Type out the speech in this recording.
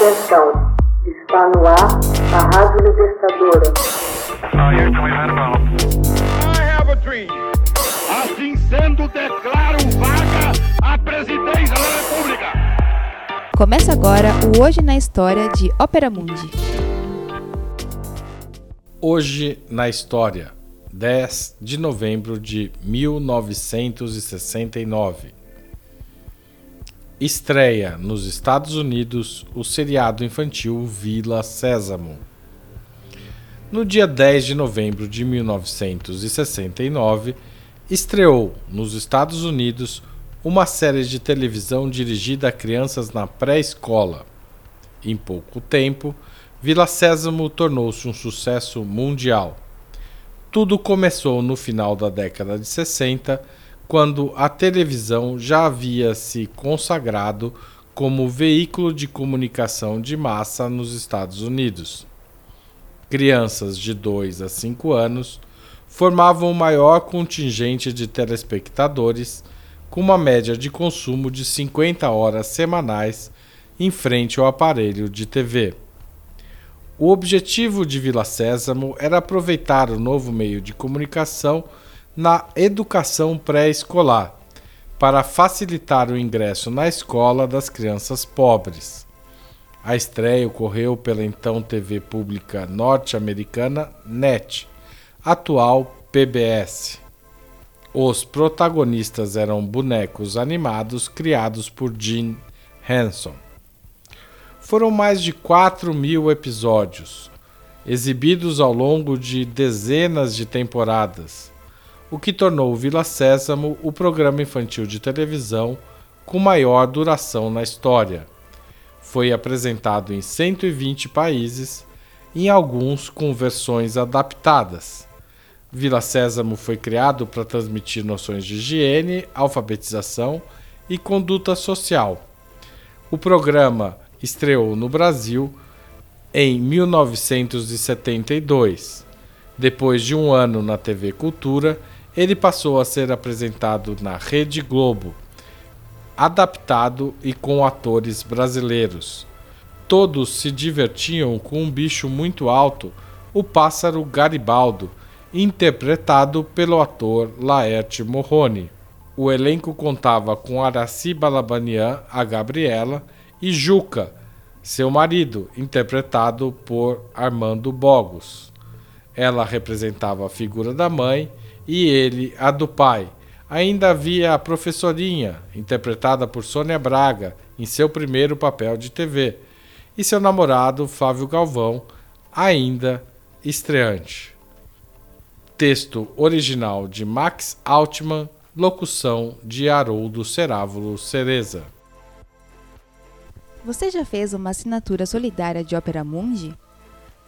Atenção, está no ar a Rádio Libertadora. Assim sendo, declaro vaga a presidência da República. Começa agora o Hoje na História de Ópera Mundi. Hoje na História, 10 de novembro de 1969. Estreia nos Estados Unidos o seriado infantil Vila Sésamo. No dia 10 de novembro de 1969, estreou nos Estados Unidos uma série de televisão dirigida a crianças na pré-escola. Em pouco tempo, Vila Sésamo tornou-se um sucesso mundial. Tudo começou no final da década de 60 quando a televisão já havia se consagrado como veículo de comunicação de massa nos Estados Unidos. Crianças de 2 a 5 anos formavam o maior contingente de telespectadores, com uma média de consumo de 50 horas semanais em frente ao aparelho de TV. O objetivo de Vila Sésamo era aproveitar o novo meio de comunicação na educação pré-escolar, para facilitar o ingresso na escola das crianças pobres. A estreia ocorreu pela então TV pública norte-americana NET, atual PBS. Os protagonistas eram bonecos animados criados por Jim Henson. Foram mais de 4 mil episódios, exibidos ao longo de dezenas de temporadas o que tornou Vila Sésamo o programa infantil de televisão com maior duração na história. Foi apresentado em 120 países, em alguns com versões adaptadas. Vila Sésamo foi criado para transmitir noções de higiene, alfabetização e conduta social. O programa estreou no Brasil em 1972. Depois de um ano na TV Cultura, ele passou a ser apresentado na Rede Globo, adaptado e com atores brasileiros. Todos se divertiam com um bicho muito alto, o pássaro Garibaldo, interpretado pelo ator Laerte Morrone. O elenco contava com Araci Balabanian, a Gabriela, e Juca, seu marido, interpretado por Armando Bogos. Ela representava a figura da mãe e ele a do pai. Ainda havia a professorinha, interpretada por Sônia Braga, em seu primeiro papel de TV, e seu namorado, Flávio Galvão, ainda estreante. Texto original de Max Altman, locução de Haroldo Cerávulo Cereza. Você já fez uma assinatura solidária de Opera Mundi?